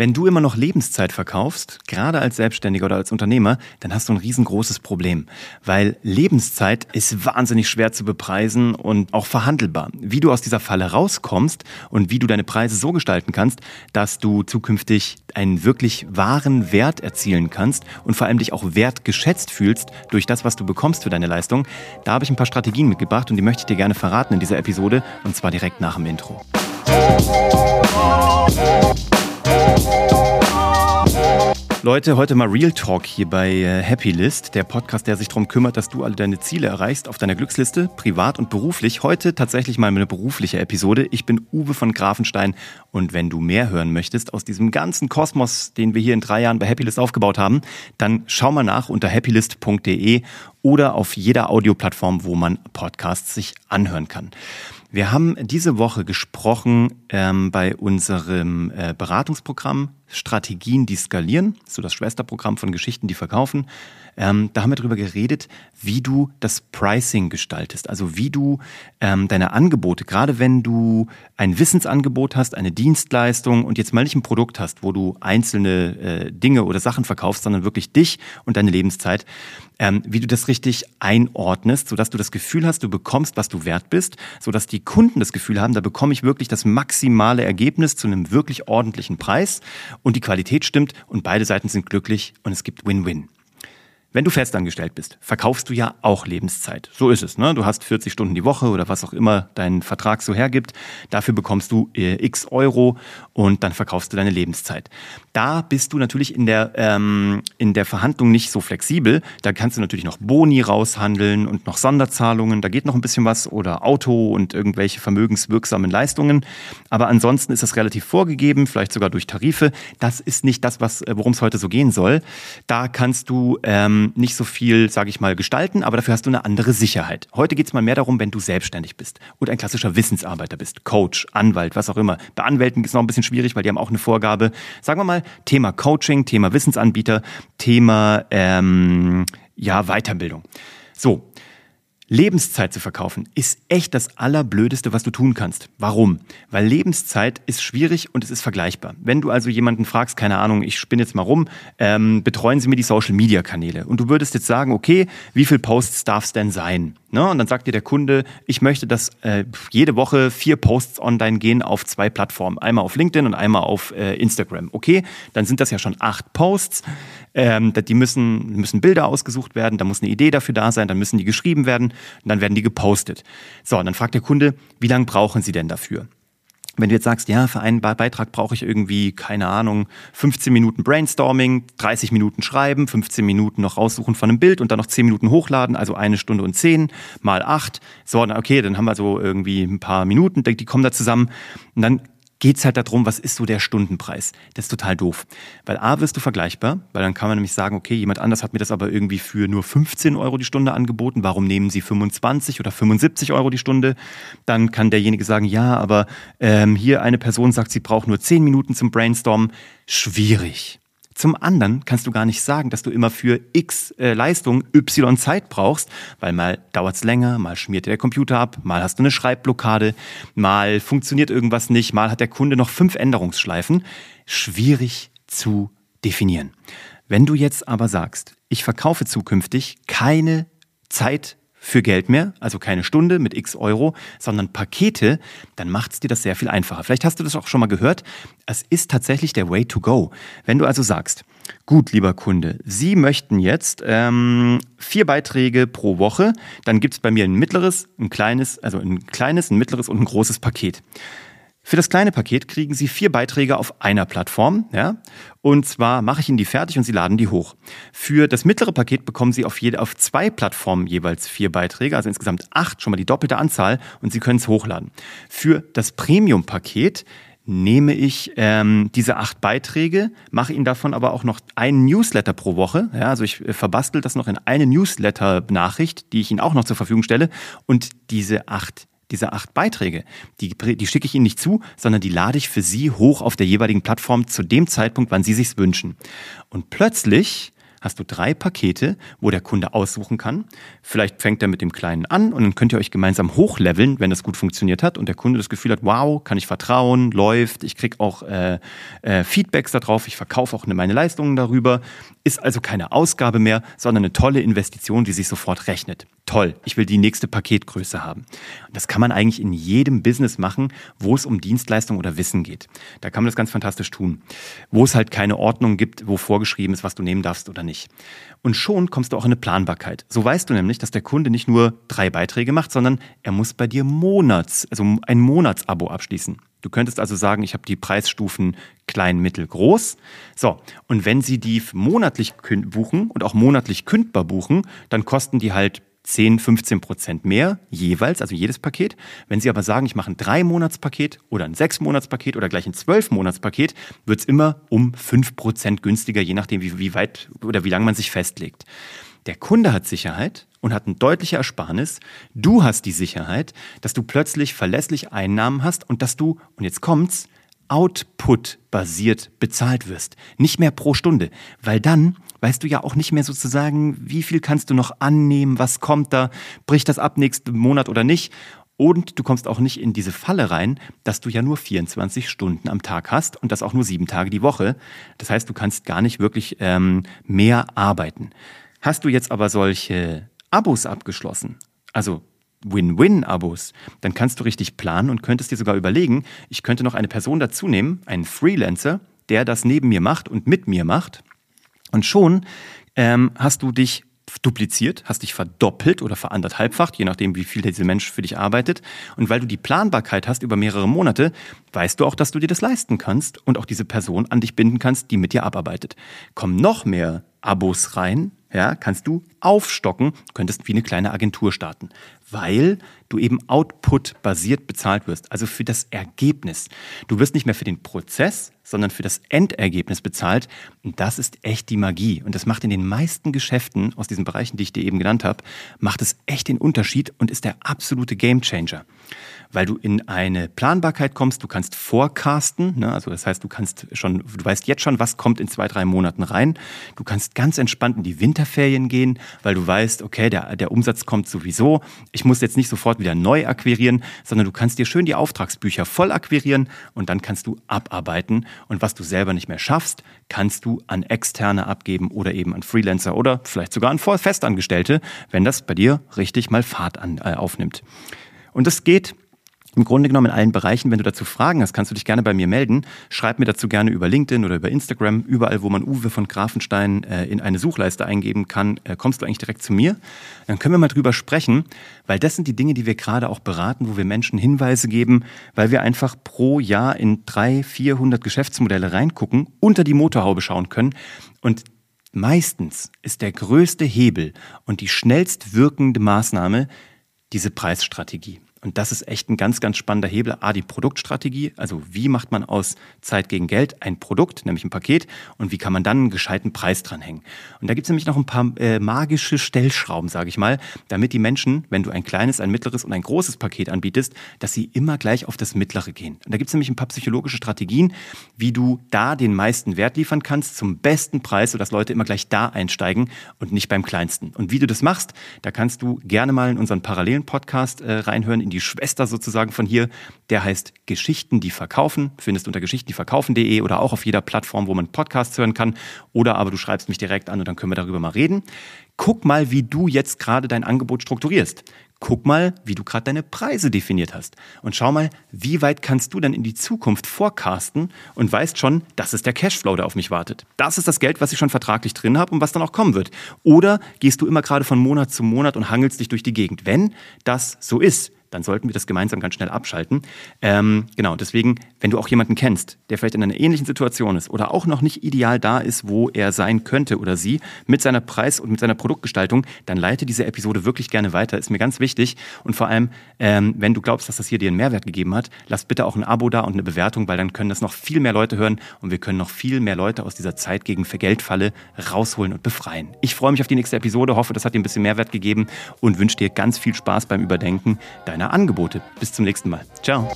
Wenn du immer noch Lebenszeit verkaufst, gerade als Selbstständiger oder als Unternehmer, dann hast du ein riesengroßes Problem, weil Lebenszeit ist wahnsinnig schwer zu bepreisen und auch verhandelbar. Wie du aus dieser Falle rauskommst und wie du deine Preise so gestalten kannst, dass du zukünftig einen wirklich wahren Wert erzielen kannst und vor allem dich auch wertgeschätzt fühlst durch das, was du bekommst für deine Leistung, da habe ich ein paar Strategien mitgebracht und die möchte ich dir gerne verraten in dieser Episode und zwar direkt nach dem Intro. Leute, heute mal Real Talk hier bei äh, Happy List, der Podcast, der sich darum kümmert, dass du alle deine Ziele erreichst auf deiner Glücksliste, privat und beruflich. Heute tatsächlich mal eine berufliche Episode. Ich bin Uwe von Grafenstein und wenn du mehr hören möchtest aus diesem ganzen Kosmos, den wir hier in drei Jahren bei Happy List aufgebaut haben, dann schau mal nach unter happylist.de oder auf jeder Audioplattform, wo man Podcasts sich anhören kann. Wir haben diese Woche gesprochen ähm, bei unserem äh, Beratungsprogramm Strategien, die skalieren, so das Schwesterprogramm von Geschichten, die verkaufen. Ähm, da haben wir darüber geredet, wie du das Pricing gestaltest, also wie du ähm, deine Angebote, gerade wenn du ein Wissensangebot hast, eine Dienstleistung und jetzt mal nicht ein Produkt hast, wo du einzelne äh, Dinge oder Sachen verkaufst, sondern wirklich dich und deine Lebenszeit, ähm, wie du das richtig einordnest, sodass du das Gefühl hast, du bekommst, was du wert bist, sodass die Kunden das Gefühl haben, da bekomme ich wirklich das maximale Ergebnis zu einem wirklich ordentlichen Preis und die Qualität stimmt und beide Seiten sind glücklich und es gibt Win-Win. Wenn du festangestellt bist, verkaufst du ja auch Lebenszeit. So ist es. Ne? Du hast 40 Stunden die Woche oder was auch immer dein Vertrag so hergibt. Dafür bekommst du äh, x Euro und dann verkaufst du deine Lebenszeit. Da bist du natürlich in der, ähm, in der Verhandlung nicht so flexibel. Da kannst du natürlich noch Boni raushandeln und noch Sonderzahlungen. Da geht noch ein bisschen was oder Auto und irgendwelche vermögenswirksamen Leistungen. Aber ansonsten ist das relativ vorgegeben, vielleicht sogar durch Tarife. Das ist nicht das, äh, worum es heute so gehen soll. Da kannst du ähm, nicht so viel, sage ich mal, gestalten, aber dafür hast du eine andere Sicherheit. Heute geht es mal mehr darum, wenn du selbstständig bist und ein klassischer Wissensarbeiter bist, Coach, Anwalt, was auch immer. Bei Anwälten ist es noch ein bisschen schwierig, weil die haben auch eine Vorgabe. Sagen wir mal, Thema Coaching, Thema Wissensanbieter, Thema ähm, ja, Weiterbildung. So, Lebenszeit zu verkaufen ist echt das Allerblödeste, was du tun kannst. Warum? Weil Lebenszeit ist schwierig und es ist vergleichbar. Wenn du also jemanden fragst, keine Ahnung, ich spinne jetzt mal rum, ähm, betreuen Sie mir die Social-Media-Kanäle und du würdest jetzt sagen, okay, wie viel Posts darf es denn sein? Ne? Und dann sagt dir der Kunde, ich möchte, dass äh, jede Woche vier Posts online gehen auf zwei Plattformen. Einmal auf LinkedIn und einmal auf äh, Instagram. Okay, dann sind das ja schon acht Posts. Ähm, die müssen, müssen Bilder ausgesucht werden, da muss eine Idee dafür da sein, dann müssen die geschrieben werden und dann werden die gepostet. So, und dann fragt der Kunde, wie lange brauchen Sie denn dafür? Wenn du jetzt sagst, ja, für einen Beitrag brauche ich irgendwie, keine Ahnung, 15 Minuten Brainstorming, 30 Minuten schreiben, 15 Minuten noch raussuchen von einem Bild und dann noch 10 Minuten hochladen, also eine Stunde und 10 mal 8. So, okay, dann haben wir so irgendwie ein paar Minuten, die kommen da zusammen. Und dann geht es halt darum, was ist so der Stundenpreis. Das ist total doof. Weil A, wirst du vergleichbar, weil dann kann man nämlich sagen, okay, jemand anders hat mir das aber irgendwie für nur 15 Euro die Stunde angeboten, warum nehmen sie 25 oder 75 Euro die Stunde? Dann kann derjenige sagen, ja, aber ähm, hier eine Person sagt, sie braucht nur 10 Minuten zum Brainstormen. Schwierig. Zum anderen kannst du gar nicht sagen, dass du immer für X äh, Leistung Y Zeit brauchst, weil mal dauert's länger, mal schmiert der Computer ab, mal hast du eine Schreibblockade, mal funktioniert irgendwas nicht, mal hat der Kunde noch fünf Änderungsschleifen. Schwierig zu definieren. Wenn du jetzt aber sagst, ich verkaufe zukünftig keine Zeit für Geld mehr, also keine Stunde mit x Euro, sondern Pakete, dann macht es dir das sehr viel einfacher. Vielleicht hast du das auch schon mal gehört. Es ist tatsächlich der Way to go. Wenn du also sagst, gut, lieber Kunde, Sie möchten jetzt ähm, vier Beiträge pro Woche, dann gibt es bei mir ein mittleres, ein kleines, also ein kleines, ein mittleres und ein großes Paket. Für das kleine Paket kriegen Sie vier Beiträge auf einer Plattform, ja. Und zwar mache ich Ihnen die fertig und Sie laden die hoch. Für das mittlere Paket bekommen Sie auf jede, auf zwei Plattformen jeweils vier Beiträge, also insgesamt acht, schon mal die doppelte Anzahl und Sie können es hochladen. Für das Premium-Paket nehme ich ähm, diese acht Beiträge, mache Ihnen davon aber auch noch einen Newsletter pro Woche. Ja, also ich äh, verbastel das noch in eine Newsletter-Nachricht, die ich Ihnen auch noch zur Verfügung stelle. Und diese acht diese acht Beiträge, die, die schicke ich Ihnen nicht zu, sondern die lade ich für Sie hoch auf der jeweiligen Plattform zu dem Zeitpunkt, wann Sie sich's wünschen. Und plötzlich hast du drei Pakete, wo der Kunde aussuchen kann. Vielleicht fängt er mit dem Kleinen an und dann könnt ihr euch gemeinsam hochleveln, wenn das gut funktioniert hat und der Kunde das Gefühl hat, wow, kann ich vertrauen, läuft, ich kriege auch äh, äh, Feedbacks darauf, ich verkaufe auch meine Leistungen darüber. Ist also keine Ausgabe mehr, sondern eine tolle Investition, die sich sofort rechnet. Toll, ich will die nächste Paketgröße haben. Das kann man eigentlich in jedem Business machen, wo es um Dienstleistung oder Wissen geht. Da kann man das ganz fantastisch tun. Wo es halt keine Ordnung gibt, wo vorgeschrieben ist, was du nehmen darfst oder nicht. Und schon kommst du auch in eine Planbarkeit. So weißt du nämlich, dass der Kunde nicht nur drei Beiträge macht, sondern er muss bei dir Monats, also ein Monatsabo abschließen. Du könntest also sagen, ich habe die Preisstufen klein, mittel, groß. So, und wenn Sie die monatlich buchen und auch monatlich kündbar buchen, dann kosten die halt 10, 15 Prozent mehr jeweils, also jedes Paket. Wenn Sie aber sagen, ich mache ein Drei-Monats-Paket oder ein Sechs-Monats-Paket oder gleich ein Zwölf-Monats-Paket, wird es immer um 5 Prozent günstiger, je nachdem, wie, wie weit oder wie lange man sich festlegt. Der Kunde hat Sicherheit und hat eine deutliche Ersparnis. Du hast die Sicherheit, dass du plötzlich verlässlich Einnahmen hast und dass du, und jetzt kommt's, Output-basiert bezahlt wirst. Nicht mehr pro Stunde. Weil dann weißt du ja auch nicht mehr sozusagen, wie viel kannst du noch annehmen, was kommt da, bricht das ab nächsten Monat oder nicht. Und du kommst auch nicht in diese Falle rein, dass du ja nur 24 Stunden am Tag hast und das auch nur sieben Tage die Woche. Das heißt, du kannst gar nicht wirklich ähm, mehr arbeiten. Hast du jetzt aber solche Abos abgeschlossen, also Win-Win-Abos, dann kannst du richtig planen und könntest dir sogar überlegen, ich könnte noch eine Person dazu nehmen, einen Freelancer, der das neben mir macht und mit mir macht. Und schon ähm, hast du dich dupliziert, hast dich verdoppelt oder veranderthalbfacht, je nachdem, wie viel dieser Mensch für dich arbeitet. Und weil du die Planbarkeit hast über mehrere Monate, weißt du auch, dass du dir das leisten kannst und auch diese Person an dich binden kannst, die mit dir abarbeitet. Kommen noch mehr Abos rein, ja, kannst du aufstocken, könntest wie eine kleine Agentur starten, weil du eben Output-basiert bezahlt wirst, also für das Ergebnis. Du wirst nicht mehr für den Prozess, sondern für das Endergebnis bezahlt. Und das ist echt die Magie. Und das macht in den meisten Geschäften aus diesen Bereichen, die ich dir eben genannt habe, macht es echt den Unterschied und ist der absolute Gamechanger weil du in eine Planbarkeit kommst, du kannst forecasten, ne? also das heißt, du kannst schon, du weißt jetzt schon, was kommt in zwei, drei Monaten rein. Du kannst ganz entspannt in die Winterferien gehen, weil du weißt, okay, der, der Umsatz kommt sowieso. Ich muss jetzt nicht sofort wieder neu akquirieren, sondern du kannst dir schön die Auftragsbücher voll akquirieren und dann kannst du abarbeiten. Und was du selber nicht mehr schaffst, kannst du an Externe abgeben oder eben an Freelancer oder vielleicht sogar an Festangestellte, wenn das bei dir richtig mal Fahrt an, äh, aufnimmt. Und das geht im Grunde genommen in allen Bereichen. Wenn du dazu Fragen hast, kannst du dich gerne bei mir melden. Schreib mir dazu gerne über LinkedIn oder über Instagram. Überall, wo man Uwe von Grafenstein äh, in eine Suchleiste eingeben kann, äh, kommst du eigentlich direkt zu mir. Dann können wir mal drüber sprechen, weil das sind die Dinge, die wir gerade auch beraten, wo wir Menschen Hinweise geben, weil wir einfach pro Jahr in drei, 400 Geschäftsmodelle reingucken, unter die Motorhaube schauen können und Meistens ist der größte Hebel und die schnellst wirkende Maßnahme diese Preisstrategie. Und das ist echt ein ganz, ganz spannender Hebel. A, die Produktstrategie, also wie macht man aus Zeit gegen Geld ein Produkt, nämlich ein Paket, und wie kann man dann einen gescheiten Preis dranhängen. Und da gibt es nämlich noch ein paar äh, magische Stellschrauben, sage ich mal, damit die Menschen, wenn du ein kleines, ein mittleres und ein großes Paket anbietest, dass sie immer gleich auf das mittlere gehen. Und da gibt es nämlich ein paar psychologische Strategien, wie du da den meisten Wert liefern kannst, zum besten Preis, sodass Leute immer gleich da einsteigen und nicht beim kleinsten. Und wie du das machst, da kannst du gerne mal in unseren parallelen Podcast äh, reinhören, die Schwester sozusagen von hier. Der heißt Geschichten, die verkaufen. Findest unter geschichtendieverkaufen.de oder auch auf jeder Plattform, wo man Podcasts hören kann. Oder aber du schreibst mich direkt an und dann können wir darüber mal reden. Guck mal, wie du jetzt gerade dein Angebot strukturierst. Guck mal, wie du gerade deine Preise definiert hast. Und schau mal, wie weit kannst du dann in die Zukunft forecasten und weißt schon, das ist der Cashflow, der auf mich wartet. Das ist das Geld, was ich schon vertraglich drin habe und was dann auch kommen wird. Oder gehst du immer gerade von Monat zu Monat und hangelst dich durch die Gegend? Wenn das so ist, dann sollten wir das gemeinsam ganz schnell abschalten. Ähm, genau, deswegen, wenn du auch jemanden kennst, der vielleicht in einer ähnlichen Situation ist oder auch noch nicht ideal da ist, wo er sein könnte oder sie mit seiner Preis- und mit seiner Produktgestaltung, dann leite diese Episode wirklich gerne weiter. Ist mir ganz wichtig. Und vor allem, ähm, wenn du glaubst, dass das hier dir einen Mehrwert gegeben hat, lass bitte auch ein Abo da und eine Bewertung, weil dann können das noch viel mehr Leute hören und wir können noch viel mehr Leute aus dieser Zeit gegen Vergeldfalle rausholen und befreien. Ich freue mich auf die nächste Episode, hoffe, das hat dir ein bisschen Mehrwert gegeben und wünsche dir ganz viel Spaß beim Überdenken deiner deiner Angebote. Bis zum nächsten Mal. Ciao.